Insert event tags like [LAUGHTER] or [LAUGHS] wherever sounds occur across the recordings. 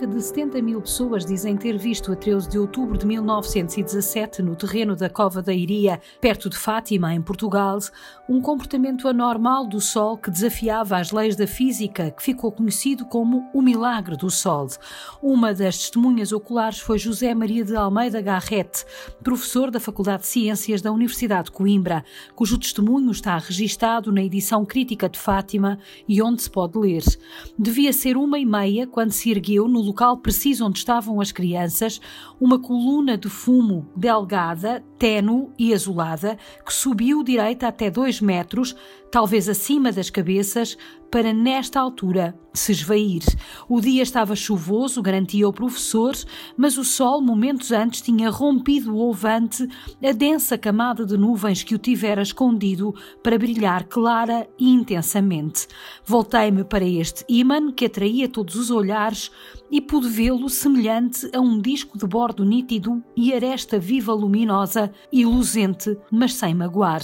cerca de 70 mil pessoas dizem ter visto a 13 de outubro de 1917, no terreno da Cova da Iria, perto de Fátima, em Portugal, um comportamento anormal do Sol que desafiava as leis da física, que ficou conhecido como o Milagre do Sol. Uma das testemunhas oculares foi José Maria de Almeida Garrete, professor da Faculdade de Ciências da Universidade de Coimbra, cujo testemunho está registado na edição crítica de Fátima e onde se pode ler. Devia ser uma e meia quando se ergueu, no local preciso onde estavam as crianças, uma coluna de fumo delgada, tênue e azulada, que subiu direita até dois metros, talvez acima das cabeças, para nesta altura se esvair. O dia estava chuvoso, garantia o professor, mas o sol, momentos antes, tinha rompido o ovante, a densa camada de nuvens que o tivera escondido para brilhar clara e intensamente. Voltei-me para este ímã que atraía todos os olhares e pude vê-lo semelhante a um disco de bordo nítido e aresta viva luminosa e luzente, mas sem magoar.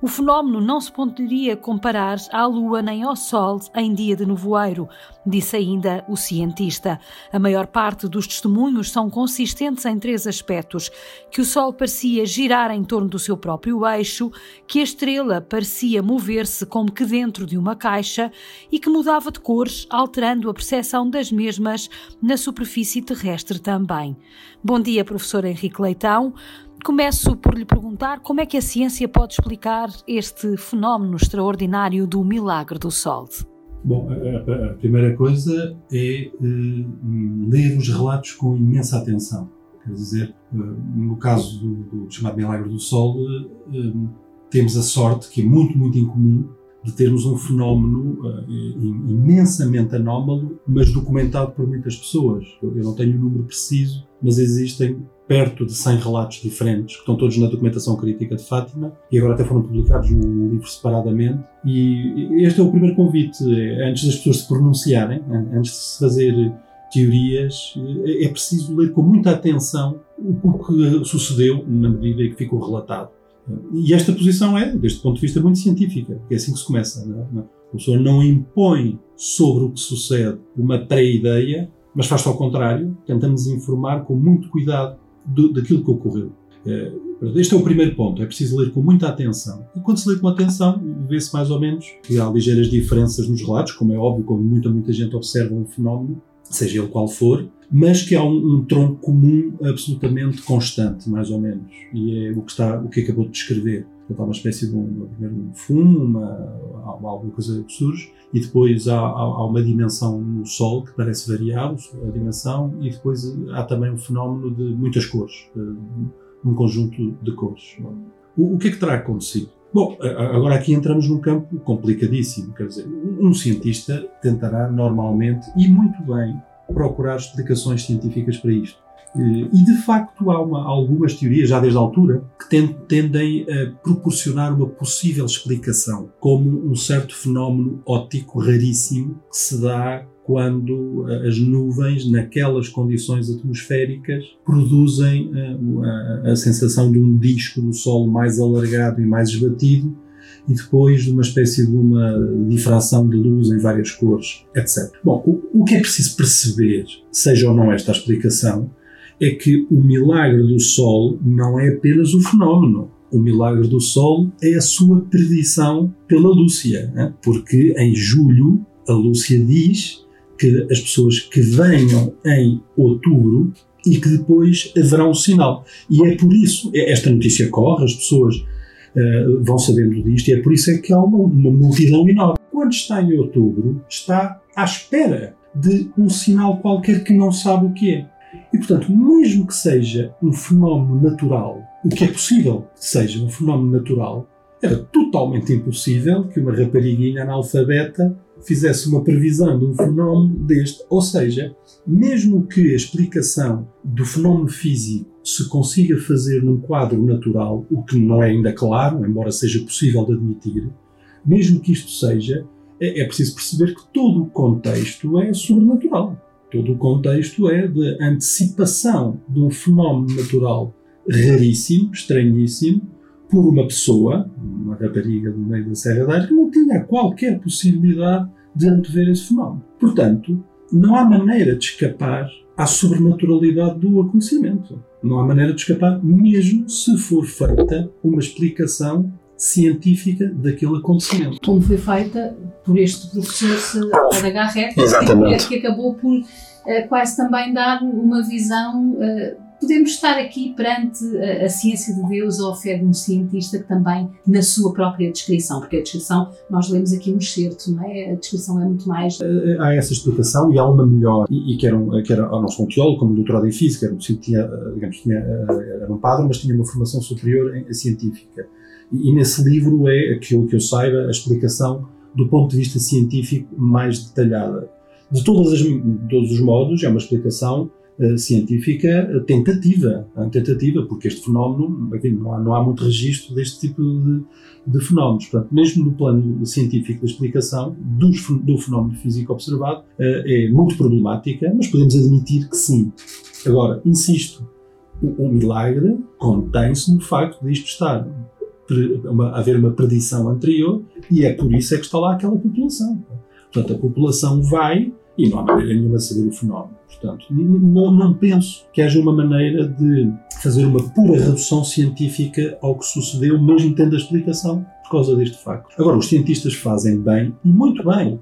O fenómeno não se poderia comparar à lua nem ao sol em dia de nevoeiro, disse ainda o cientista. A maior parte dos testemunhos são consistentes em três aspectos: que o sol parecia girar em torno do seu próprio eixo, que a estrela parecia mover-se como que dentro de uma caixa e que mudava de cores, alterando a percepção das mesmas na superfície terrestre também. Bom dia, professor Henrique Leitão. Começo por lhe perguntar como é que a ciência pode explicar este fenómeno extraordinário do milagre do Sol. Bom, a, primeira coisa é uh, ler os relatos com imensa atenção. Quer dizer, uh, no caso do, do, chamado Milagre do Sol, uh, temos a sorte, que é muito, muito incomum, de termos um fenómeno imensamente anómalo, mas documentado por muitas pessoas. Eu, eu não tenho o número preciso, mas existem perto de 100 relatos diferentes, que estão todos na documentação crítica de Fátima, e agora até foram publicados num livro separadamente. E este é o primeiro convite, é, antes das pessoas se pronunciarem, antes de se fazer teorias, é, é preciso ler com muita atenção o que sucedeu na medida em que ficou relatado. E esta posição é, deste ponto de vista, muito científica, porque é assim que se começa. Não é? A pessoa não impõe sobre o que sucede uma pré-ideia, mas faz ao contrário, tentamos informar com muito cuidado do, daquilo que ocorreu. É, este é o primeiro ponto, é preciso ler com muita atenção. E quando se lê com atenção, vê-se mais ou menos que há ligeiras diferenças nos relatos, como é óbvio, quando muita, muita gente observa um fenómeno, seja ele qual for, mas que há um, um, tronco comum absolutamente constante, mais ou menos. E é o que, está, o que acabou de descrever. Portanto, há uma espécie de um, um fumo, uma, alguma coisa que surge, e depois há, há, há, uma dimensão no Sol que parece variar a dimensão, e depois há também um fenómeno de muitas cores, um conjunto de cores. O, o que é que terá acontecido? Bom, agora aqui entramos num campo complicadíssimo. Quer dizer, um cientista tentará normalmente e muito bem procurar explicações científicas para isto. Eh, e de facto há uma, algumas teorias, já desde a altura, que tendem a proporcionar uma possível explicação, como um certo fenómeno óptico raríssimo que se dá quando eh, as nuvens, naquelas condições atmosféricas, produzem a, eh, a, a sensação de um disco do Sol mais alargado e mais esbatido, e depois de uma espécie de uma difração de luz em várias cores, etc. Bom, o, o que é preciso perceber, seja ou não esta explicação, é que o milagre do Sol não é apenas o fenómeno. O milagre do Sol é a sua predição pela Lúcia, né? porque em julho a Lúcia diz que as pessoas que venham em outubro e que depois haverá um sinal. E é por isso, é, esta notícia corre, as pessoas uh, vão sabendo disto, e é por isso é que há uma, uma multidão enorme. Quando está em outubro, está à espera de um sinal qualquer que não sabe o que é. E, portanto, mesmo que seja um fenómeno natural, o que é possível que seja um fenómeno natural, era totalmente impossível que uma rapariguinha analfabeta fizesse uma previsão de um fenómeno deste. Ou seja, mesmo que a explicação do fenómeno físico se consiga fazer num quadro natural, o que não é ainda claro, embora seja possível de admitir, mesmo que isto seja, é, é preciso perceber que todo o contexto é sobrenatural. Todo o contexto é de antecipação de um fenómeno natural raríssimo, estranhíssimo, por uma pessoa, uma rapariga do meio da Serra da que não tinha qualquer possibilidade de antever esse fenómeno. Portanto, não há maneira de escapar à sobrenaturalidade do acontecimento. Não há maneira de escapar, mesmo se for feita uma explicação científica daquele acontecimento. Como foi feita por este professor da Garrett, que acabou por uh, quase também dar uma visão. Uh, podemos estar aqui perante a, ciência de Deus ou a fé de um cientista que também, na sua própria descrição, porque a descrição, nós lemos aqui um excerto, não é? A descrição é muito mais. Eh, há essa explicação e há uma melhor, e, e que, era um, que era o nosso um teólogo, como doutorado em física, era um, tinha, digamos, tinha, era um padre, mas tinha uma formação superior em científica. E, nesse livro é, aquilo que eu saiba, a explicação do ponto de vista científico mais detalhada. De, todas as, de todos os modos, é uma explicação uh, científica eh, tentativa, tentativa, porque este fenómeno, enfim, não, há, não há muito registro deste tipo de, de, fenómenos. Portanto, mesmo no plano científico da explicação dos, do fenómeno físico observado, uh, é muito problemática, mas podemos admitir que sim. Agora, insisto, o, o milagre contém-se no facto de isto estar uma, haver uma predição anterior e é por isso é que está lá aquela população. Portanto, a população vai e não há maneira nenhuma de saber o fenómeno. Portanto, não, não penso que haja uma maneira de fazer uma pura redução científica ao que sucedeu, mesmo tendo a explicação por causa deste facto. Agora, os cientistas fazem bem, e muito bem,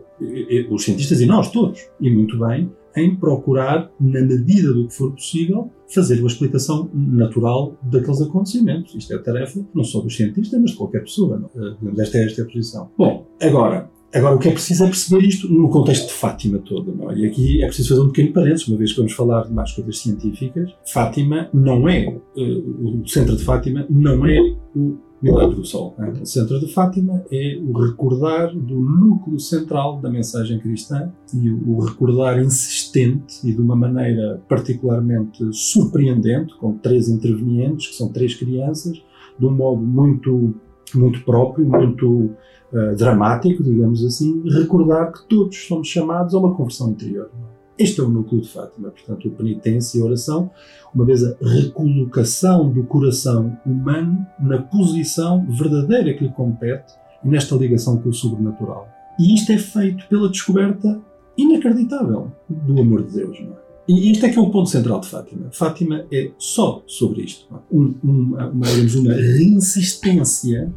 os cientistas e nós todos, e muito bem, em procurar, na medida do que for possível, fazer uma explicação natural daqueles acontecimentos. Isto é a tarefa não só dos cientistas, mas de qualquer pessoa. Não? Eh, esta é, esta é a posição. Bom, agora, Agora, o que é preciso é perceber isto no contexto de Fátima todo. Não é? E aqui é preciso fazer um pequeno parênteses, uma vez que vamos falar de mais coisas científicas. Fátima não é, uh, o centro de Fátima não é o Milagre do Sol. Né? O centro de Fátima é o recordar do núcleo central da mensagem cristã e o recordar insistente e de uma maneira particularmente surpreendente, com três intervenientes, que são três crianças, de um modo muito, muito próprio, muito uh, dramático, digamos assim, recordar que todos somos chamados a uma conversão interior. Este é o núcleo de Fátima, portanto, a penitência e a oração, uma vez a recolocação do coração humano na posição verdadeira que lhe compete e nesta ligação com o sobrenatural. E isto é feito pela descoberta inacreditável do amor de Deus. Não é? E isto é que é o ponto central de Fátima. Fátima é só sobre isto. É? Um, uma, uma, uma reinsistência,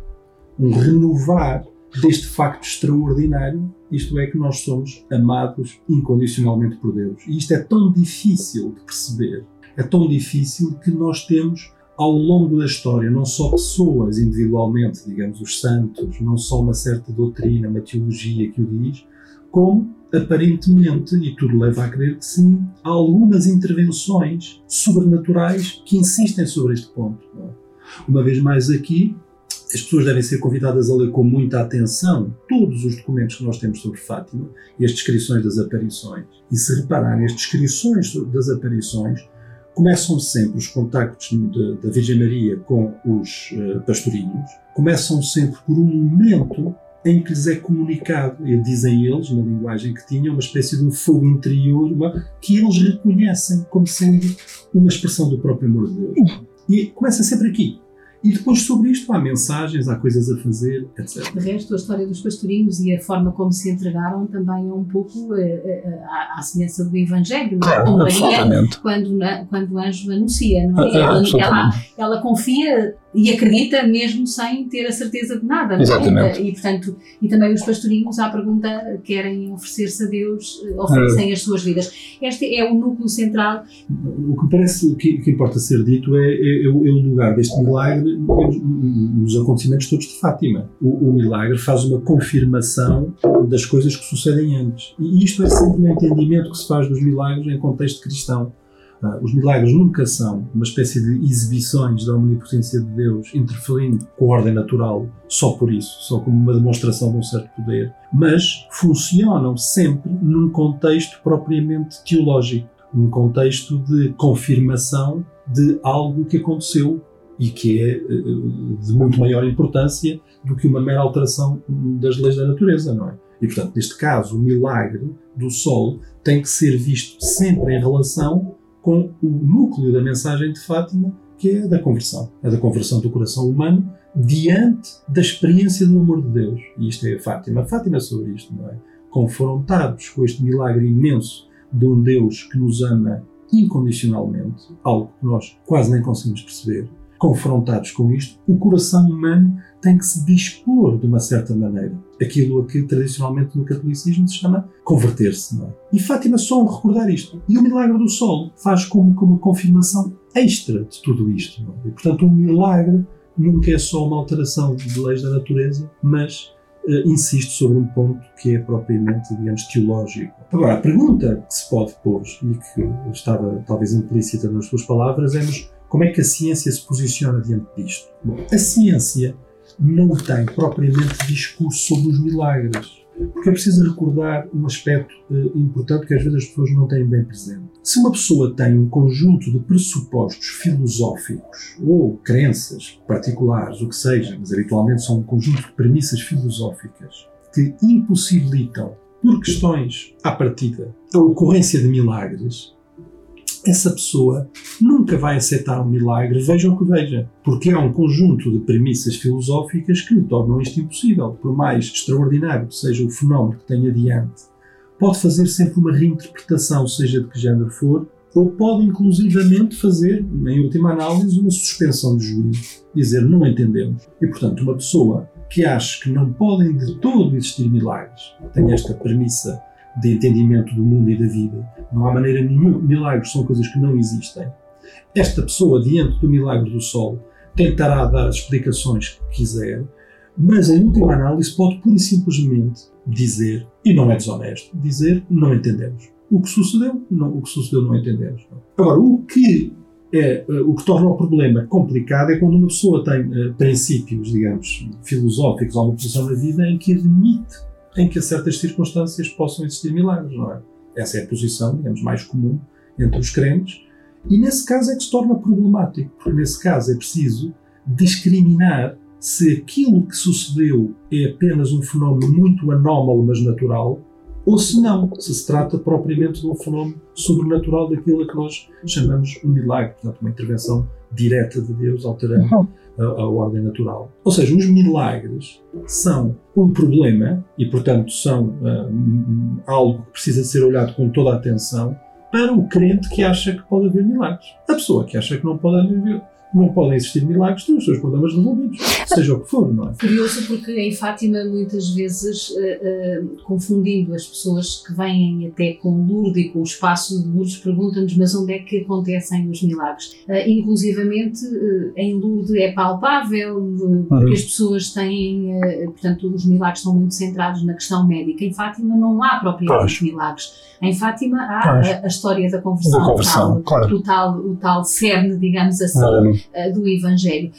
um renovar deste facto extraordinário, isto é que nós somos amados incondicionalmente por Deus. E isto é tão difícil de perceber, é tão difícil que nós temos ao longo da história não só pessoas individualmente, digamos os santos, não só uma certa doutrina, uma teologia que o diz, como aparentemente, e tudo leva a crer que sim, há algumas intervenções sobrenaturais que insistem sobre este ponto. Uma vez mais aqui, as pessoas devem ser convidadas a ler com muita atenção todos os documentos que nós temos sobre Fátima e as descrições das aparições. E se repararem, as descrições das aparições começam sempre os contactos da Virgem Maria com os uh, pastorinhos, começam sempre por um momento em que lhes é comunicado, e dizem eles, na linguagem que tinham, uma espécie de um fogo interior uma, que eles reconhecem como sendo uma expressão do próprio amor de Deus. E começa sempre aqui. E depois sobre isto há mensagens, há coisas a fazer, etc. De resto, a história dos pastorinhos e a forma como se entregaram também é um pouco uh, uh, à, à semelhança do Evangelho, não é? Maria, quando, quando o anjo anuncia, não é? [LAUGHS] Ela, ela, ela confia e acredita mesmo sem ter a certeza de nada. É? Exatamente. É? E, portanto, e também os pastorinhos, à pergunta, querem oferecer-se a Deus, eh, oferecem é. as suas vidas. Este é o núcleo central. O que parece que, que importa ser dito é, é, é, o, é, o, lugar deste milagre nos acontecimentos todos de Fátima. O, o, milagre faz uma confirmação das coisas que sucedem antes. E isto é sempre um entendimento que se faz dos milagres em contexto cristão. Uh, os milagres nunca são uma espécie de exibições da omnipotência de Deus interferindo com a ordem natural, só por isso, só como uma demonstração de um certo poder, mas funcionam sempre num contexto propriamente teológico, num contexto de confirmação de algo que aconteceu e que é uh, de muito maior importância do que uma mera alteração das leis da natureza, não é? E, portanto, neste caso, o milagre do Sol tem que ser visto sempre em relação com o núcleo da mensagem de Fátima, que é a da conversão. A da conversão do coração humano diante da experiência do amor de Deus. E isto é Fátima. Fátima é sobre isto, não é? Confrontados com este milagre imenso de um Deus que nos ama incondicionalmente, algo que nós quase nem conseguimos perceber, confrontados com isto, o coração humano tem que se dispor de uma certa maneira. Aquilo a que tradicionalmente no catolicismo se chama converter-se. É? E Fátima só recordar isto. E o milagre do sol faz como, como confirmação extra de tudo isto. É? E, portanto, um milagre nunca é só uma alteração de leis da natureza, mas uh, insiste sobre um ponto que é propriamente, digamos, teológico. Agora, a pergunta que se pode pôr, e que estava talvez implícita nas suas palavras, é como é que a ciência se posiciona diante disto? Bom, a ciência não tem propriamente discurso sobre os milagres. Porque é preciso recordar um aspecto uh, importante que às vezes as pessoas não têm bem presente. Se uma pessoa tem um conjunto de pressupostos filosóficos ou crenças particulares, o que seja, mas habitualmente são um conjunto de premissas filosóficas que impossibilitam, por questões à partida, a ocorrência de milagres, essa pessoa nunca vai aceitar um milagre, veja o que veja, porque há um conjunto de premissas filosóficas que tornam isto impossível. Por mais extraordinário que seja o fenómeno que tem adiante, pode fazer sempre uma reinterpretação, seja de que género for, ou pode inclusivamente fazer, em última análise, uma suspensão de juízo, dizer não entendemos. E portanto, uma pessoa que acha que não podem de todo existir milagres, tem esta premissa de entendimento do mundo e da vida. Não há maneira nenhuma. Milagres são coisas que não existem. Esta pessoa, diante do milagre do sol, tentará dar as explicações que quiser, mas em última análise pode pura e simplesmente dizer, e não é desonesto, dizer não entendemos. O que sucedeu, não, o que sucedeu não entendemos. Agora, o que é, o que torna o problema complicado é quando uma pessoa tem uh, princípios, digamos, filosóficos ou uma posição na vida em que admite em que a certas circunstâncias possam existir milagres, não é? Essa é a posição, digamos, mais comum entre os crentes. E nesse caso é que se torna problemático, porque nesse caso é preciso discriminar se aquilo que sucedeu é apenas um fenómeno muito anómalo, mas natural, ou se não, se se trata propriamente de um fenómeno sobrenatural daquilo que nós chamamos um milagre, portanto, uma intervenção direta de Deus alterando uhum a, a, ordem natural. Ou seja, os milagres são um problema e, portanto, são uh, algo que precisa ser olhado com toda a atenção para o crente que acha que pode haver milagres. A pessoa que acha que não pode haver não podem existir milagres, têm os seus problemas resolvidos, seja o que for, não é? Curioso porque em Fátima muitas vezes uh, uh, confundindo as pessoas que vêm até com Lourdes e com o espaço de Lourdes perguntam-nos mas onde é que acontecem os milagres? Uh, inclusivamente em Lourdes é palpável porque as pessoas têm, portanto os milagres estão muito centrados na questão médica. Em Fátima não há propriamente milagres. Em Fátima há a, a, história da conversão, da conversão o, tal, claro. o, tal, o tal cerne, digamos assim, uh, do Evangelho.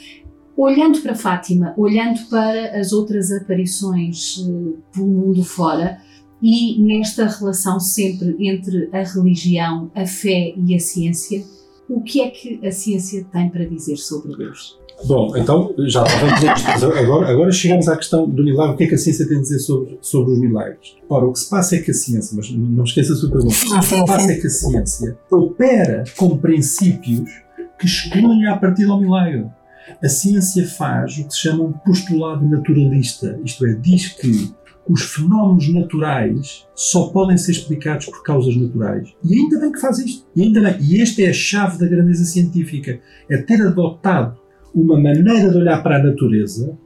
Olhando para Fátima, olhando para as outras aparições uh, pelo mundo fora, e nesta relação sempre entre a religião, a fé e a ciência, o que é que a ciência tem para dizer sobre Deus? Bom, então já vamos agora, agora chegamos à questão do milagre. O que é que a ciência tem a dizer sobre, sobre os milagres? Ora, o que se passa é que a ciência, mas não esqueça a sua pergunta, o que se passa é que a ciência opera com princípios que excluem a partir do milagre. A ciência faz o que se chama um postulado naturalista, isto é, diz que os fenómenos naturais só podem ser explicados por causas naturais. E ainda bem que faz isto. E, ainda bem. e esta é a chave da grandeza científica: é ter adotado uma maneira de olhar para a natureza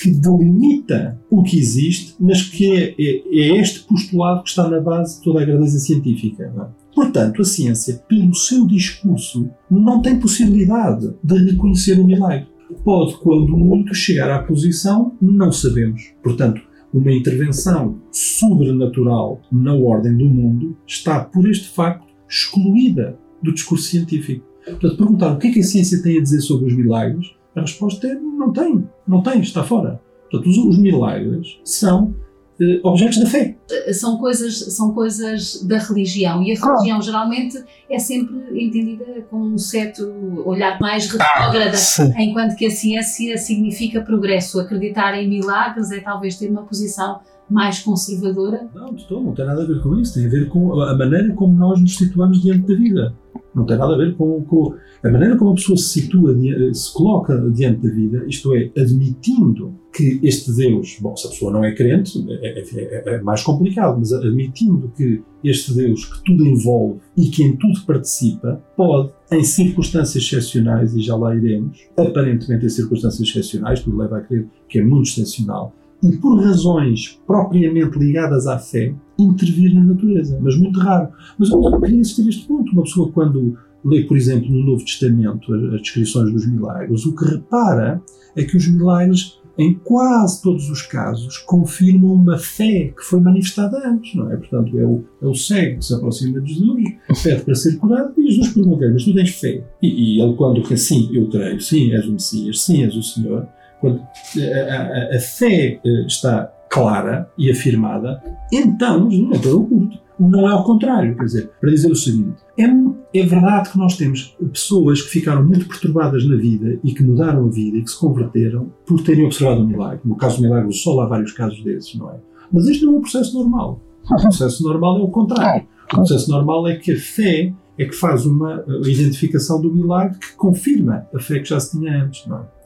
que delimita o que existe, mas que é, é, é este postulado que está na base de toda a grandeza científica. É? Portanto, a ciência, pelo seu discurso, não tem possibilidade de reconhecer o milagre. Pode, quando muito, chegar à posição não sabemos. Portanto, uma intervenção sobrenatural na ordem do mundo está, por este facto, excluída do discurso científico. Portanto, perguntar o que é que a ciência tem a dizer sobre os milagres, a resposta é não tem, não tem, está fora. Portanto, os, os milagres são eh, objetos da fé. Eh, são coisas, são coisas da religião e a religião geralmente é sempre entendida com um certo olhar mais retrógrada, ah, enquanto que a ciência significa progresso. Acreditar em milagres é talvez ter uma posição mais conservadora? Não, não, não tem nada a ver com isso. Tem a ver com a maneira como nós nos situamos diante da vida. Não tem nada a ver com, com a maneira como a pessoa se situa, se coloca diante da vida, isto é, admitindo que este Deus, bom, se a pessoa não é crente, é, é, é, é mais complicado, mas admitindo que este Deus que tudo envolve e que em tudo participa, pode, em circunstâncias excepcionais, e já lá iremos, aparentemente em circunstâncias excepcionais, tudo leva a crer que é muito excepcional, e por razões propriamente ligadas à fé, intervir na natureza, mas muito raro. Mas eu queria insistir neste ponto. Uma pessoa, quando lê, por exemplo, no Novo Testamento as descrições dos milagres, o que repara é que os milagres, em quase todos os casos, confirmam uma fé que foi manifestada antes, não é? Portanto, é o, é o cego que se aproxima de Jesus, pede para ser curado e Jesus pergunta mas tu tens fé? E, e ele, quando diz sim, eu creio, sim, és o Messias, sim, és o Senhor, quando a, a, a fé eh, está clara e afirmada, então é pelo culto. Não é ao contrário, quer dizer, para dizer o seguinte: é, é verdade que nós temos pessoas que ficaram muito perturbadas na vida e que mudaram a vida e que se converteram por terem observado um milagre. No caso do milagre do sol, há vários casos desses, não é? Mas este não é um processo normal. O processo normal é o contrário. O processo normal é que a fé é que faz uma identificação do milagre que confirma a fé que já se tinha antes, não é?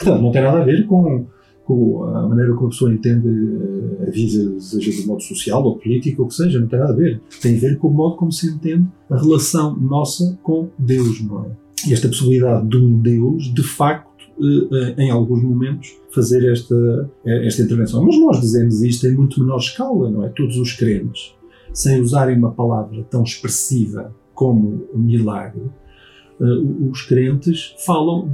Portanto, não tem nada a ver com, com a maneira como a pessoa entende eh, a vida, seja de modo social ou político, ou que seja, não tem nada a ver. Tem a ver com o modo como se entende a relação nossa com Deus, não é? E esta possibilidade de um Deus, de facto, eh, em alguns momentos, fazer esta, esta intervenção. Mas nós dizemos isto em muito menor escala, não é? Todos os crentes, sem usarem uma palavra tão expressiva como milagre, uh, os crentes falam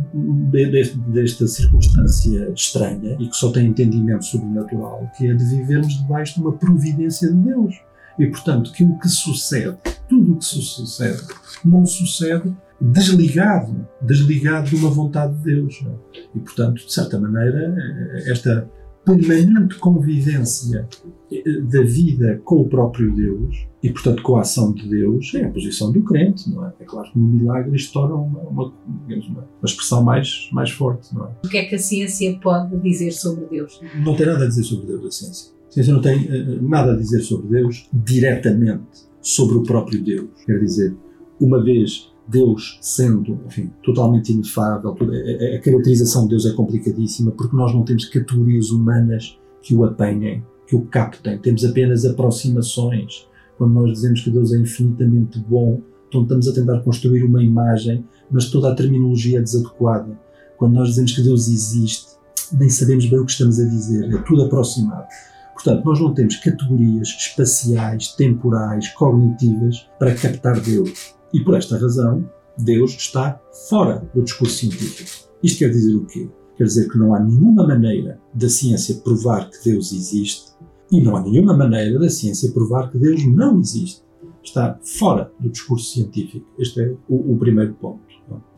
de, de, desta circunstância estranha e que só têm entendimento sobrenatural, que é de vivermos debaixo de uma providência de Deus. E, portanto, que o que sucede, tudo o que sucede, não sucede desligado, desligado de uma vontade de Deus. E, portanto, de certa maneira, esta permanente convivência eh, da vida com o próprio Deus e, portanto, com a ação de Deus é a posição do crente, não é? É claro que no milagre isto torna uma, uma, uma expressão mais, mais forte, não é? O que é que a ciência pode dizer sobre Deus? Não tem nada a dizer sobre Deus, a ciência. A ciência não tem uh, nada a dizer sobre Deus diretamente sobre o próprio Deus. Quer dizer, uma vez Deus sendo, enfim, totalmente inefável, a caracterização de Deus é complicadíssima porque nós não temos categorias humanas que o apanhem, que o captem. Temos apenas aproximações. Quando nós dizemos que Deus é infinitamente bom, então estamos a tentar construir uma imagem, mas toda a terminologia é desadequada. Quando nós dizemos que Deus existe, nem sabemos bem o que estamos a dizer, é tudo aproximado. Portanto, nós não temos categorias espaciais, temporais, cognitivas para captar Deus. E por esta razão, Deus está fora do discurso científico. Isto quer dizer o quê? Quer dizer que não há nenhuma maneira da ciência provar que Deus existe e não há nenhuma maneira da ciência provar que Deus não existe. Está fora do discurso científico. Este é o, o primeiro ponto.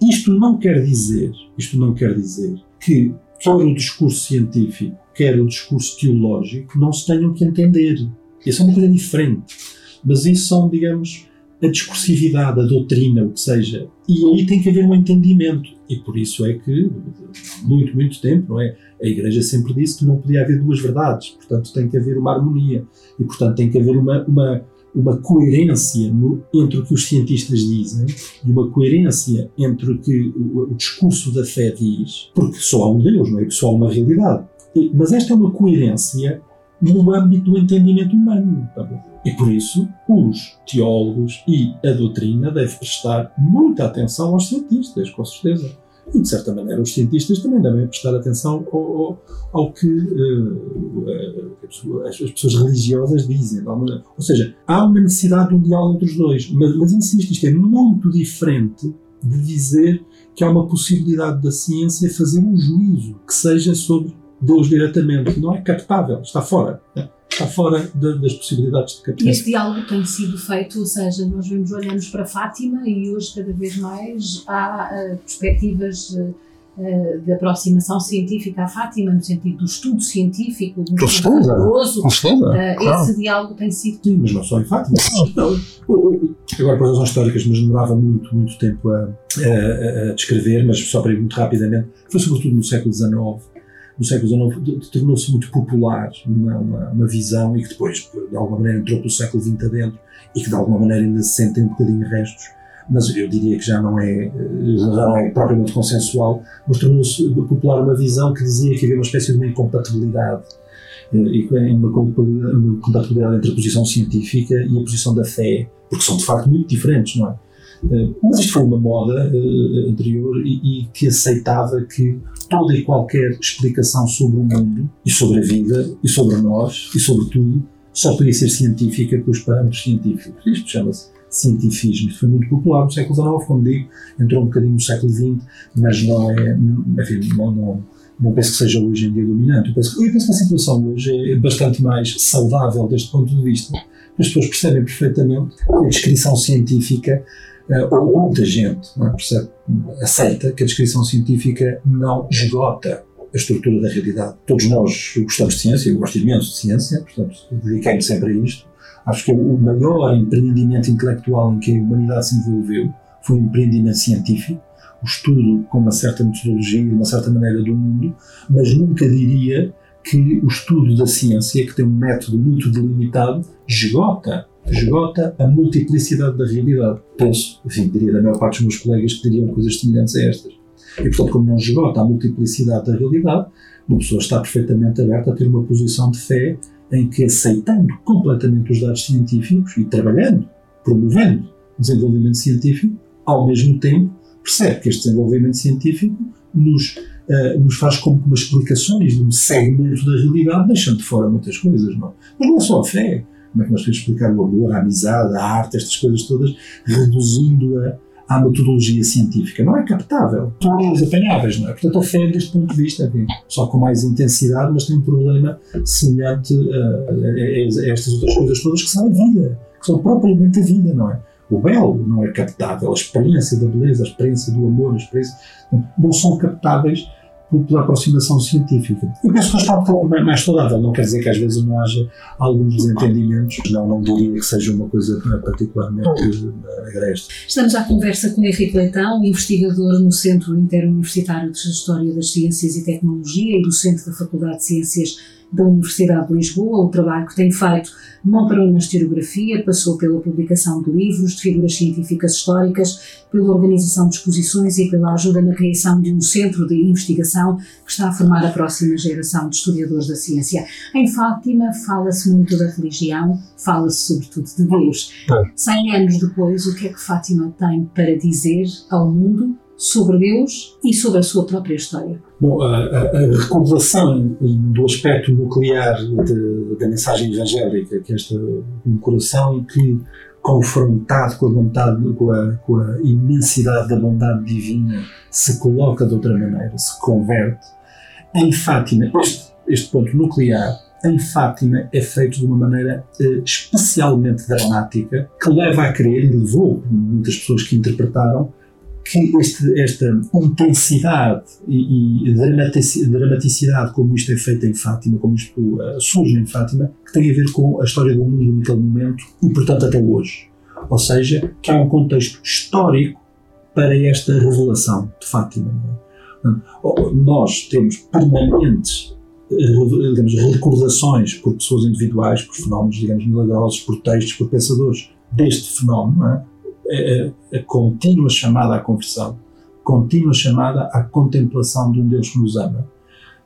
Isto não quer dizer, isto não quer dizer que quer o discurso científico, quer o discurso teológico não se tenham que entender. Isso é uma coisa diferente. Mas isso são, digamos, a discursividade, a doutrina, o que seja. E aí tem que haver um entendimento. E por isso é que, muito, muito tempo, não é? A Igreja sempre disse que não podia haver duas verdades, portanto tem que haver uma harmonia. E portanto tem que haver uma, uma, uma coerência no, entre o que os cientistas dizem e uma coerência entre o que o, o discurso da fé diz, porque só há um Deus, não é? Só há uma realidade. E, mas esta é uma coerência no âmbito do entendimento humano. Tá? E por isso, os teólogos e a doutrina devem prestar muita atenção aos cientistas, com certeza. E, de certa maneira, os cientistas também devem prestar atenção ao, ao, ao que uh, as, as, pessoas religiosas dizem. Ou seja, há uma necessidade de um diálogo entre os dois. Mas, mas insisto, isto é muito diferente de dizer que há uma possibilidade da ciência fazer um juízo que seja sobre Deus diretamente, não é captável, está fora. Né? está fora de, das possibilidades de captar. Este diálogo tem sido feito, ou seja, nós vemos, olhamos para Fátima e hoje cada vez mais há uh, perspectivas uh, de aproximação científica à Fátima, no sentido do estudo científico, do estudo rigoroso. Uh, esse diálogo tem sido. Sim, mas não só em Fátima. não, agora, por razões históricas, mas demorava muito, muito tempo a, a, a, descrever, mas só para ir muito rapidamente, foi sobretudo no século XIX no século XIX tornou-se muito popular uma, uma, uma, visão e que depois, de alguma maneira, entrou pelo século XX adentro e que de alguma maneira ainda se sentem um bocadinho restos, mas eu diria que já não é, já não é propriamente consensual, mas tornou-se popular uma visão que dizia que havia uma espécie de uma incompatibilidade eh, e uma compatibilidade entre a posição científica e a posição da fé, porque são de facto muito diferentes, não é? Eh, mas isto foi uma moda anterior e, que aceitava que toda e qualquer explicação sobre o mundo e sobre a vida e sobre nós e sobre tudo só podia ser científica com os parâmetros científicos. Isto chama-se cientifismo. Isto foi muito popular no século XIX, como digo, entrou um bocadinho no século XX, mas não é, enfim, não, não, não penso que seja hoje em dia dominante. Eu penso, eu penso que a situação hoje é bastante mais saudável deste ponto de vista. As pessoas percebem perfeitamente que a descrição científica ou muita gente é? Percebe, aceita que a descrição científica não esgota a estrutura da realidade. Todos nós gostamos de ciência, eu gosto imenso de ciência, portanto, dediquei-me sempre a isto. Acho que o maior empreendimento intelectual em que a humanidade se envolveu foi o empreendimento científico, o estudo com uma certa metodologia e uma certa maneira do mundo, mas nunca diria que o estudo da ciência, que tem um método muito delimitado, esgota esgota a multiplicidade da realidade. Penso, enfim, diria da maior parte dos meus colegas que diriam coisas semelhantes a estas. E, portanto, como não esgota a multiplicidade da realidade, uma pessoa está perfeitamente aberta a ter uma posição de fé em que, aceitando completamente os dados científicos e trabalhando, promovendo o desenvolvimento científico, ao mesmo tempo percebe que este desenvolvimento científico nos, uh, nos faz como umas explicações de um segmento da realidade, deixando de fora muitas coisas. Não? Mas não é só a fé como é que nós podemos explicar o amor, a amizade, a arte, estas coisas todas, reduzindo-a à metodologia científica. Não é captável. São eles apanháveis, não é? Portanto, fé, deste ponto de vista, enfim, só com mais intensidade, mas tem um problema semelhante a, a, a estas outras coisas todas que são a vida, que são propriamente a vida, não é? O belo não é captável, a experiência da beleza, a experiência do amor, a experiência. não são captáveis pela aproximação científica. Eu penso que um pouco mais saudável, não quer dizer que às vezes não haja alguns desentendimentos, não, não diria que seja uma coisa particularmente agreste. Estamos à conversa com Henrique Leitão, investigador no Centro Interuniversitário de História das Ciências e Tecnologia e docente da Faculdade de Ciências da Universidade de Lisboa. O trabalho que tem feito não parou na historiografia, passou pela publicação de livros, de figuras científicas históricas, pela organização de exposições e pela ajuda na criação de um centro de investigação que está a formar a próxima geração de historiadores da ciência. Em Fátima fala-se muito da religião, fala-se sobretudo de Deus. Cem anos depois, o que é que Fátima tem para dizer ao mundo sobre Deus e sobre a sua própria história? Bom, a, a, a recordação do aspecto nuclear de, da mensagem evangélica, que é esta coração que, confrontado com a vontade, com a, com a imensidade da bondade divina, se coloca de outra maneira, se converte. Em Fátima, este, este ponto nuclear em Fátima é feito de uma maneira eh, especialmente dramática, que leva a crer, e levou muitas pessoas que interpretaram, que este, esta intensidade e, e dramaticidade como isto é feito em Fátima, como isto uh, surge em Fátima, que tem a ver com a história do mundo naquele momento e, portanto, até hoje. Ou seja, que há um contexto histórico para esta revelação de Fátima. É? Nós temos permanentes eh, digamos, recordações por pessoas individuais, por fenómenos, digamos, milagrosos, por textos, por pensadores deste fenómeno, é? A, a contínua chamada à conversão, contínua chamada à contemplação de um Deus que nos ama.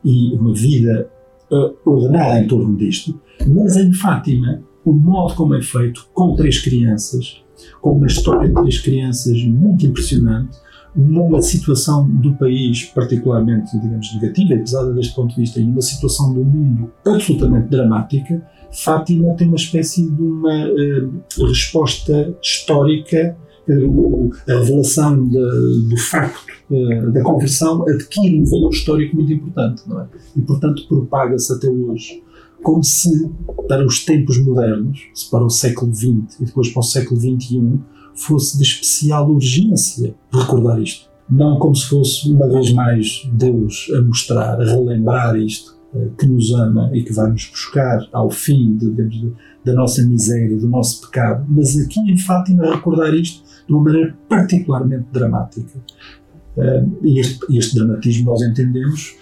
E uma vida uh, ordenada em torno disto, mas em Fátima, o modo como é feito com três crianças, com uma história de três crianças muito impressionante, numa situação do país particularmente, digamos, negativa e pesada deste ponto de vista, e numa situação do mundo absolutamente dramática, Fátima tem uma espécie de uma uh, resposta histórica, uh, a revelação de, do facto uh, da conversão adquire um valor histórico muito importante, não é? E, portanto, propaga-se até hoje. Como se, para os tempos modernos, se para o século XX e depois para o século XXI, fosse de especial urgência recordar isto. Não como se fosse, uma vez mais, Deus a mostrar, a relembrar isto, eh, que nos ama e que vai nos buscar ao fim de, de, da nossa miséria, do nosso pecado, mas aqui em Fátima recordar isto de uma maneira particularmente dramática. Uh, e este, este, dramatismo nós entendemos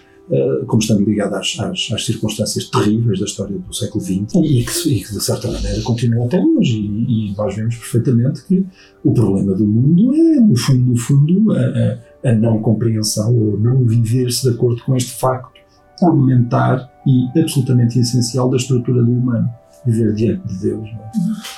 como estando ligado às, às, às, circunstâncias terríveis da história do século XX e que, e que de certa maneira continua até hoje. E, e, nós vemos perfeitamente que o problema do mundo é, no fundo, no fundo, a, a, a não compreensão ou não viver-se de acordo com este facto elementar e absolutamente essencial da estrutura do humano viver diante de Deus.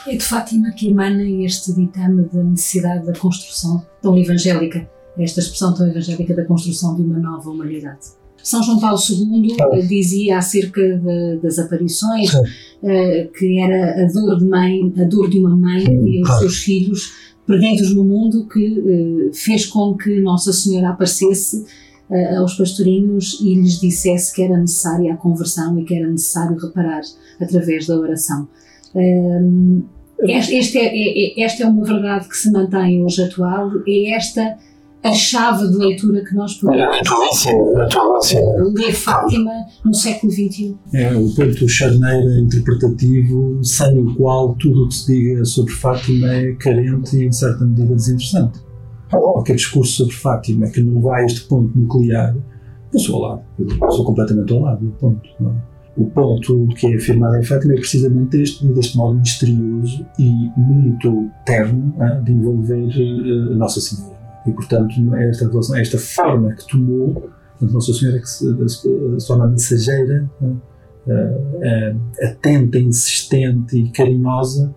É? é de Fátima que emana este ditame da necessidade da construção tão evangélica, esta expressão tão evangélica da construção de uma nova humanidade. São João Paulo II ah. dizia acerca de, das aparições uh, que era a dor de mãe, a dor de uma mãe e os seus filhos perdidos no mundo que uh, fez com que Nossa Senhora aparecesse aos pastorinhos e lhes dissesse que era necessária a conversão e que era necessário reparar através da oração. Este é, é, é, esta é uma verdade que se mantém hoje atual, é esta a chave de leitura que nós podemos ler Fátima no século XXI. É o ponto charneira interpretativo sem o qual tudo o que se diga sobre Fátima é carente e, em certa medida, desinteressante. Qualquer discurso sobre Fátima que não vai a este ponto nuclear, eu sou ao lado, eu sou completamente ao lado do ponto. É? O ponto que é afirmado em Fátima é precisamente este, deste modo misterioso e muito terno é? de envolver uh, Nossa Senhora. E, portanto, é esta relação, é esta forma que tomou, portanto, Nossa Senhora que se, se, torna mensageira, uh, uh, atenta, insistente e carinhosa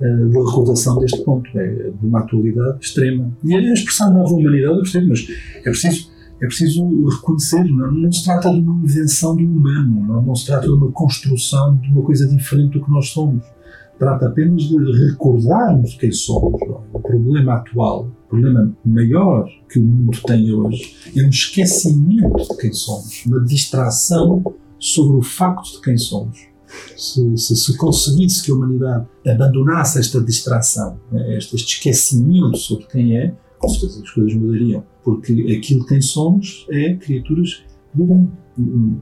uh, da recordação deste ponto. É de uma atualidade extrema. E a expressão nova humanidade, eu percebo, mas é preciso, é preciso reconhecer, não, não se trata de uma invenção do humano, não, não se trata de uma construção de uma coisa diferente do que nós somos trata apenas de recordarmos quem somos. O problema atual, o problema maior que o mundo tem hoje, é um esquecimento de quem somos, uma distração sobre o facto de quem somos. Se, se, se conseguisse que a humanidade abandonasse esta distração, né, este, esquecimento sobre quem é, com certeza as coisas mudariam. Porque aquilo que somos é criaturas que vivem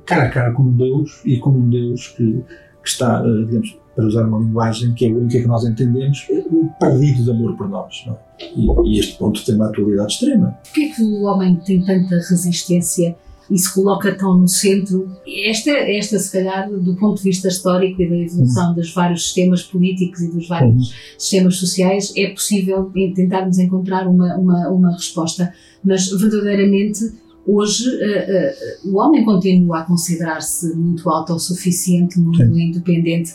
cara a cara com Deus e com um Deus que, que está, eh, digamos, para usar uma linguagem que é a única que nós entendemos, o perdido de amor por nós. É? E, e, este ponto tem uma atualidade extrema. Porquê é que o homem tem tanta resistência e se coloca tão no centro? Esta, esta, se calhar, do ponto de vista histórico e da evolução dos vários sistemas políticos e dos vários sistemas sociais, é possível tentarmos encontrar uma, uma, uma resposta, mas verdadeiramente Hoje, uh, uh, o homem continua a considerar-se muito autossuficiente, muito Sim. independente.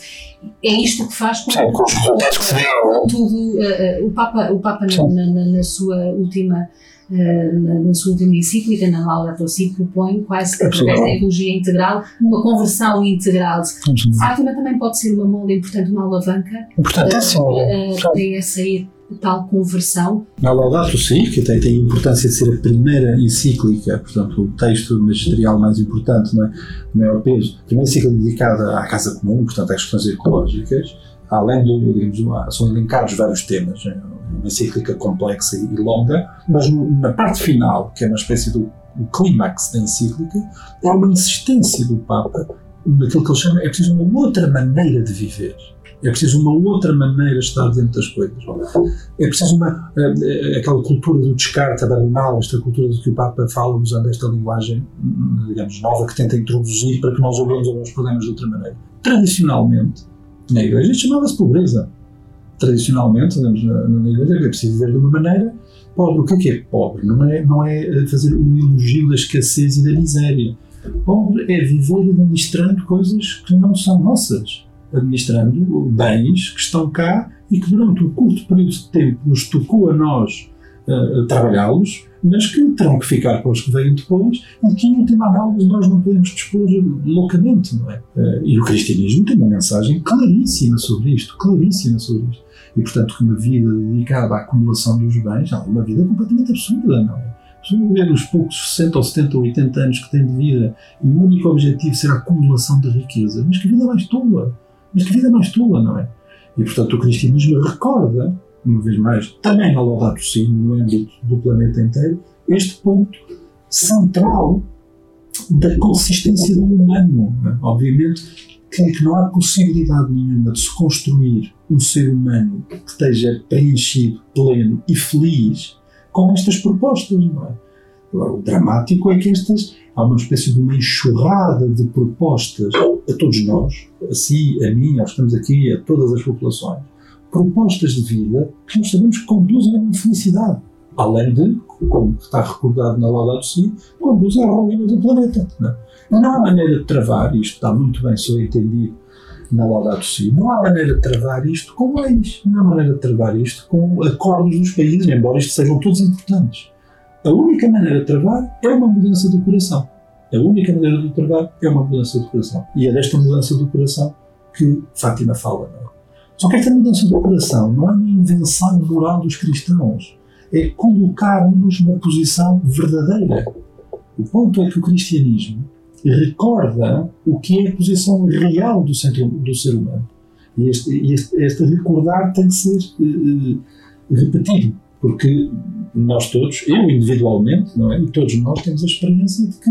É isto que faz com, Sim, com, tudo. Uh, o Papa, o Papa na, na, na, sua última. Na, na, sua última encíclica, na Laudato Si, propõe quase que através da ecologia integral, uma conversão integral. Fátima também pode ser uma mola importante, uma alavanca importante, uh, uh, para essa tal conversão. Na Laudato Si, que tem, tem a importância de ser a primeira encíclica, portanto, o texto magisterial mais importante, não é? o maior peso, a primeira encíclica dedicada à casa comum, portanto, às questões ecológicas, além do, digamos, são elencados vários temas, é uma encíclica complexa e longa, mas na parte final, que é uma espécie do clímax da encíclica, há uma insistência do Papa naquilo que ele chama, é preciso uma outra maneira de viver. É preciso uma outra maneira de estar dentro das coisas. É preciso uma, eh, eh, aquela cultura do descarte, abandoná esta cultura de que o Papa fala usando esta linguagem, digamos, nova que tenta introduzir para que nós olhemos os problemas de outra maneira. Tradicionalmente, na Igreja chamava-se pobreza. Tradicionalmente, digamos, na, na Igreja é preciso viver de uma maneira pobre. O que é que é pobre? Não é, não é eh, fazer um elogio da escassez e da miséria. Pobre é viver administrando coisas que não são nossas administrando bens que estão cá e que durante um curto período de tempo nos tocou a nós uh, trabalhá-los, mas que terão que ficar para os que vêm depois e que, em última análise, nós não podemos dispor loucamente, não é? Uh, e o cristianismo tem uma mensagem claríssima sobre isto, claríssima sobre isto. E, portanto, que uma vida dedicada à acumulação dos bens é uma vida completamente absurda, não é? Se viver os poucos 60 ou 70 ou 80 anos que tem de vida e o único objetivo ser a acumulação de riqueza, mas que vida mais tola! Mas que vida mais tua, não é? E portanto o cristianismo recorda, uma vez mais, também na Laudato Si, no âmbito do planeta inteiro, este ponto central da consistência do humano. É? Obviamente que não há possibilidade nenhuma de se construir um ser humano que esteja preenchido, pleno e feliz com estas propostas, não é? Agora, o dramático é que estas, há uma espécie de uma enxurrada de propostas a todos nós, a si, a mim, aos que estamos aqui, a todas as populações, propostas de vida que nós sabemos que conduzem a uma felicidade. Além de, como está recordado na Laudato Si, conduzem à ruína do planeta. Não, é? não há maneira de travar, isto está muito bem entendido na Laudato Si, não há maneira de travar isto com leis, não há maneira de travar isto com acordos dos países, embora isto sejam todos importantes. A única maneira de travar é uma mudança do coração. A única maneira de travar é uma mudança do coração. E é desta mudança do coração que Fátima fala. Não? É? Só que esta mudança do coração não é uma invenção moral dos cristãos. É colocar-nos numa posição verdadeira. O ponto é que o cristianismo recorda o que é a posição real do, centro, do ser humano. E este, este, este recordar tem que ser uh, repetido, porque nós todos, eu individualmente, não é? E todos nós temos a experiência de que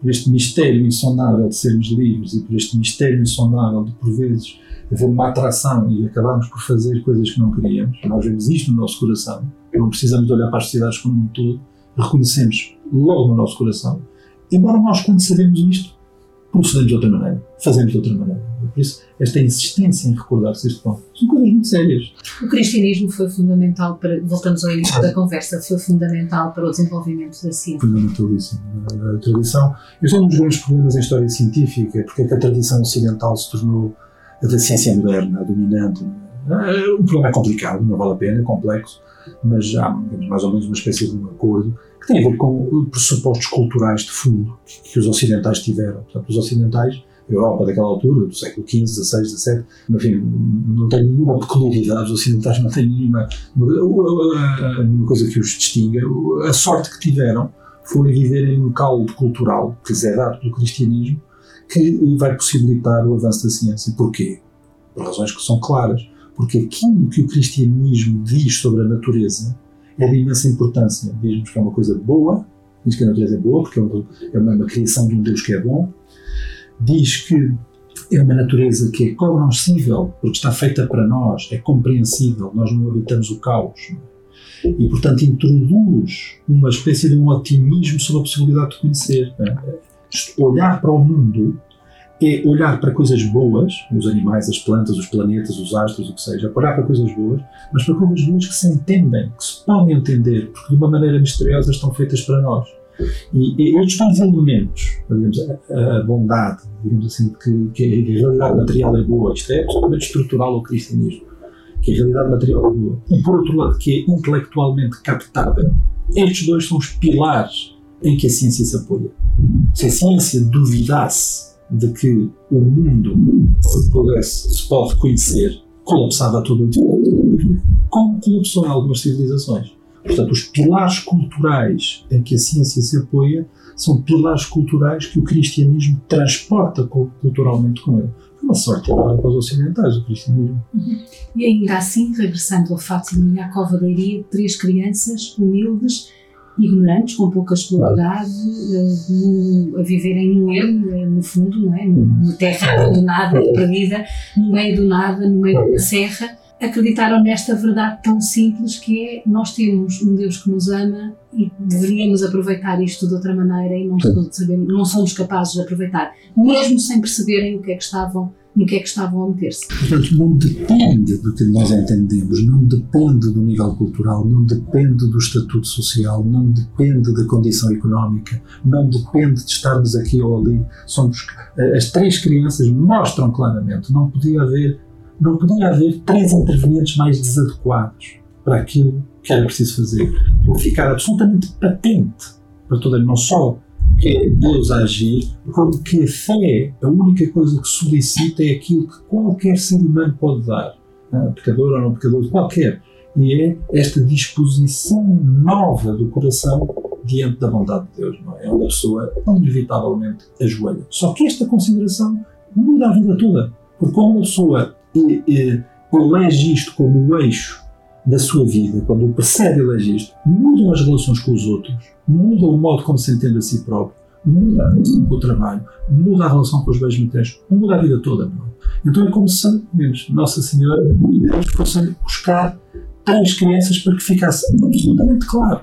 por este mistério insondável de sermos livres e por este mistério insondável de, por vezes, haver uma atração e acabarmos por fazer coisas que não queríamos. Nós vemos isto no nosso coração. Não precisamos olhar para as sociedades como um todo. Reconhecemos logo no nosso coração. Embora nós, quando sabemos isto, procedemos de outra maneira, fazemos de outra maneira. Por isso, esta insistência em recordar-se este ponto são coisas muito sérias. O cristianismo foi fundamental para, voltamos ao início da conversa, foi fundamental para o desenvolvimento da ciência. Fundamentalíssimo. A tradição, este é um dos grandes problemas em história científica, porque é que a tradição ocidental se tornou a da ciência moderna, a dominante. Eh, o problema é complicado, não vale a pena, é complexo, mas há mais ou menos uma espécie de um acordo que tem a ver com pressupostos culturais de fundo que os ocidentais tiveram. Portanto, os ocidentais, Europa daquela altura, do século XV, XVI, XVII, enfim, não tem nenhuma peculiaridade, os ocidentais não têm nenhuma, nenhuma coisa que os distinga. A sorte que tiveram foi viver em um caldo cultural que lhes é dado pelo cristianismo que vai possibilitar o avanço da ciência. Porquê? Por razões que são claras. Porque aquilo que o cristianismo diz sobre a natureza é de imensa importância. Diz-nos que é uma coisa boa, diz que a natureza é boa, porque é uma, é uma criação de um Deus que é bom. Diz que é uma natureza que é cognoscível, porque está feita para nós, é compreensível, nós não habitamos o caos. E, portanto, introduz uma espécie de um otimismo sobre a possibilidade de conhecer. É? Olhar para o mundo é olhar para coisas boas, os animais, as plantas, os planetas, os astros, o que seja, olhar para coisas boas, mas para coisas boas que se entendem, que se podem entender, porque de uma maneira misteriosa estão feitas para nós. E, e são elementos, digamos, a, a, bondade, digamos assim, que, que a realidade material é boa, isto é absolutamente estrutural ao cristianismo, que a realidade material é boa, e por outro lado, que é intelectualmente captável. Estes dois são os pilares em que a ciência se apoia. Se a ciência duvidasse de que o mundo se, pudesse, se pode conhecer, colapsava todo o tempo, como colapsou em algumas civilizações. Portanto, os pilares culturais em que a ciência se apoia são pilares culturais que o cristianismo transporta culturalmente com ele. Foi uma sorte para os ocidentais, o cristianismo. Uhum. E ainda assim, regressando a Fátima e à Cova da Iria, três crianças humildes ignorantes, com pouca escolaridade, uh, a viverem no erro, uh, no fundo, não é? numa terra do nada, perdida, no meio do nada, no meio da serra, acreditaram nesta verdade tão simples que é nós temos um Deus que nos ama e deveríamos aproveitar isto de outra maneira e não, sabemos, não somos capazes de aproveitar, mesmo sem perceberem o que é que estavam no que é que estavam a meter-se. Portanto, não depende do que nós entendemos, não depende do nível cultural, não depende do estatuto social, não depende da condição económica, não depende de estarmos aqui ou ali. Somos, as três crianças mostram claramente, não podia haver, não podia haver três intervenientes mais desadequados para aquilo que era preciso fazer. Por ficar absolutamente patente para toda não só é Deus a agir, porque a fé, a única coisa que solicita é aquilo que qualquer ser humano pode dar, né? pecador ou não pecador, qualquer, e é esta disposição nova do coração diante da vontade de Deus, não é? Onde a pessoa inevitavelmente ajoelha. Só que esta consideração muda a vida toda, porque quando a pessoa elege isto como o eixo da sua vida, quando o percebe e elege isto, mudam as relações com os outros, muda o modo como se entende a si próprio, muda o trabalho, muda a relação com os bens materiais, muda a vida toda. Então é como se Nossa Senhora fossem buscar três crianças para que ficasse absolutamente claro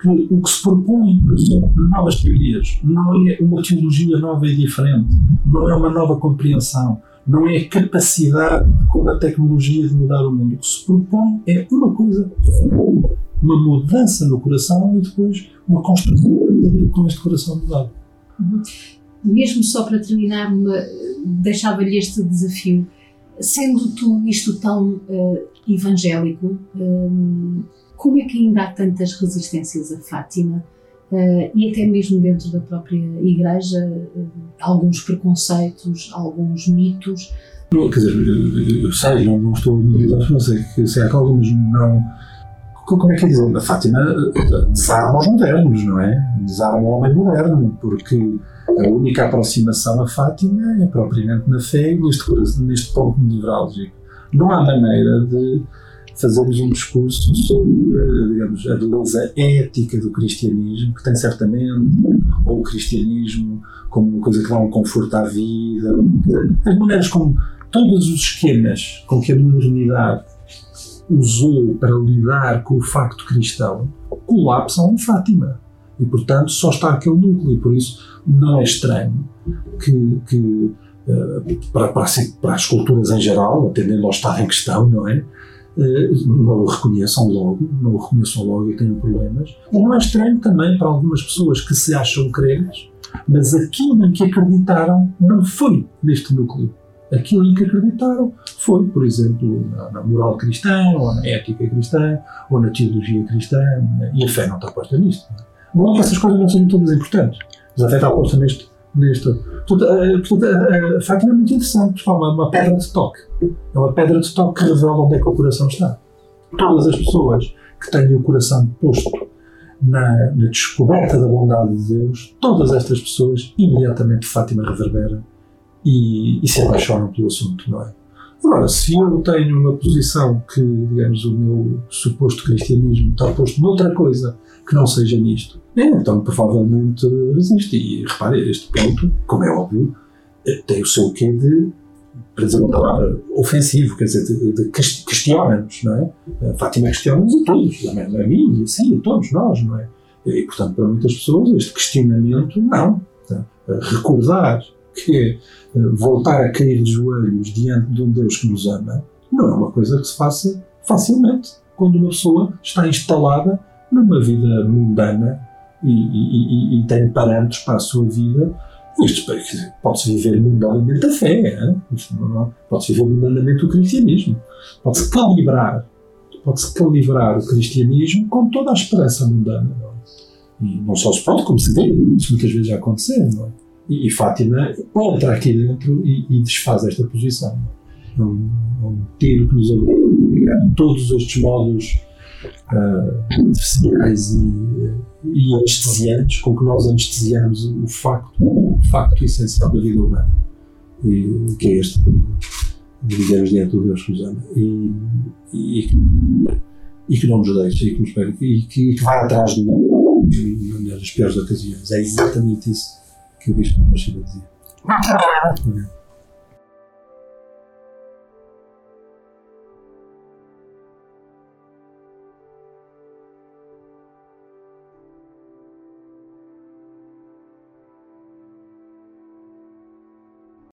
que o que se propõe são novas teorias, não é uma teologia nova e diferente, não é uma nova compreensão, não é a capacidade a tecnologia de mudar o mundo. O que se propõe é uma coisa, uma mudança no coração e depois uma construção com este coração mudado. Mesmo só para terminar, deixava-lhe este desafio. Sendo tu isto tão uh, evangélico, uh, como é que ainda há tantas resistências a Fátima? Uh, e até mesmo dentro da própria Igreja, uh, alguns preconceitos, alguns mitos. Quer dizer, eu sei, não, não estou a meditar, não sei se há alguns não. Como é que é dizer? A Fátima desarma os modernos, não é? Desarma o homem moderno, porque a única aproximação a Fátima é propriamente na fé neste, neste ponto nevrálgico. Não há maneira de fazermos um discurso sobre, eh, digamos, a beleza ética do cristianismo, que tem certamente, ou o cristianismo como uma coisa que dá um conforto à vida, as maneiras como todos os esquemas com que a modernidade usou para lidar com o facto cristão colapsam em Fátima. E, portanto, só está aquele núcleo. E, por isso, não é estranho que, que eh, para, para, para, as culturas em geral, atendendo ao estado em questão, não é? Eh, não o reconheçam logo, não o reconheçam logo e tenham problemas. E não é estranho também para algumas pessoas que se acham crentes, mas aquilo em que acreditaram não foi neste núcleo. Aquilo em que acreditaram foi, por exemplo, na moral cristã, ou na ética cristã, ou na teologia cristã, e a fé não está posta nisto. Não é essas coisas não sejam todas importantes, mas a fé está posta neste, neste. Portanto, a, portanto, a, a Fátima é muito interessante, é uma, uma pedra de toque. É uma pedra de toque que revela onde é que o coração está. Todas as pessoas que têm o coração posto na, na, descoberta da bondade de Deus, todas estas pessoas, imediatamente Fátima reverbera e, e se apaixonam pelo assunto, não é? Agora, se eu tenho uma posição que, digamos, o meu suposto cristianismo está posto noutra coisa que não seja nisto, é, então provavelmente resiste. E repare, este ponto, como é óbvio, eh, tem o seu quê de, para dizer uma palavra, ofensivo, quer dizer, de, de questiona-nos, não é? A Fátima questiona-nos a todos, a mim, sim, a todos nós, não é? E, portanto, para muitas pessoas, este questionamento, não. Recordar que eh, voltar a cair de joelhos diante de um Deus que nos ama não é uma coisa que se faça facilmente quando uma pessoa está instalada numa vida mundana e, e, e, e tem parâmetros para a sua vida. Isto pode-se viver mundanamente a fé, pode-se viver mundanamente o cristianismo, pode-se calibrar, pode-se calibrar o cristianismo com toda a esperança mundana. Não? E não só se pode, como se vê, isso muitas vezes já aconteceu, não é? E, e Fátima entra aqui dentro e, e desfaz esta posição. É um, é um tiro que nos abre todos estes modos uh, e, e anestesiantes com que nós anestesiamos o facto, o facto essencial da vida humana, e, que é este de vivermos diante do Deus que nos ama e, e, e, que não nos deixa e que nos espera e que, que vai atrás de nós nas piores ocasiões. É exatamente isso que o Bispo Machida dizia. [LAUGHS]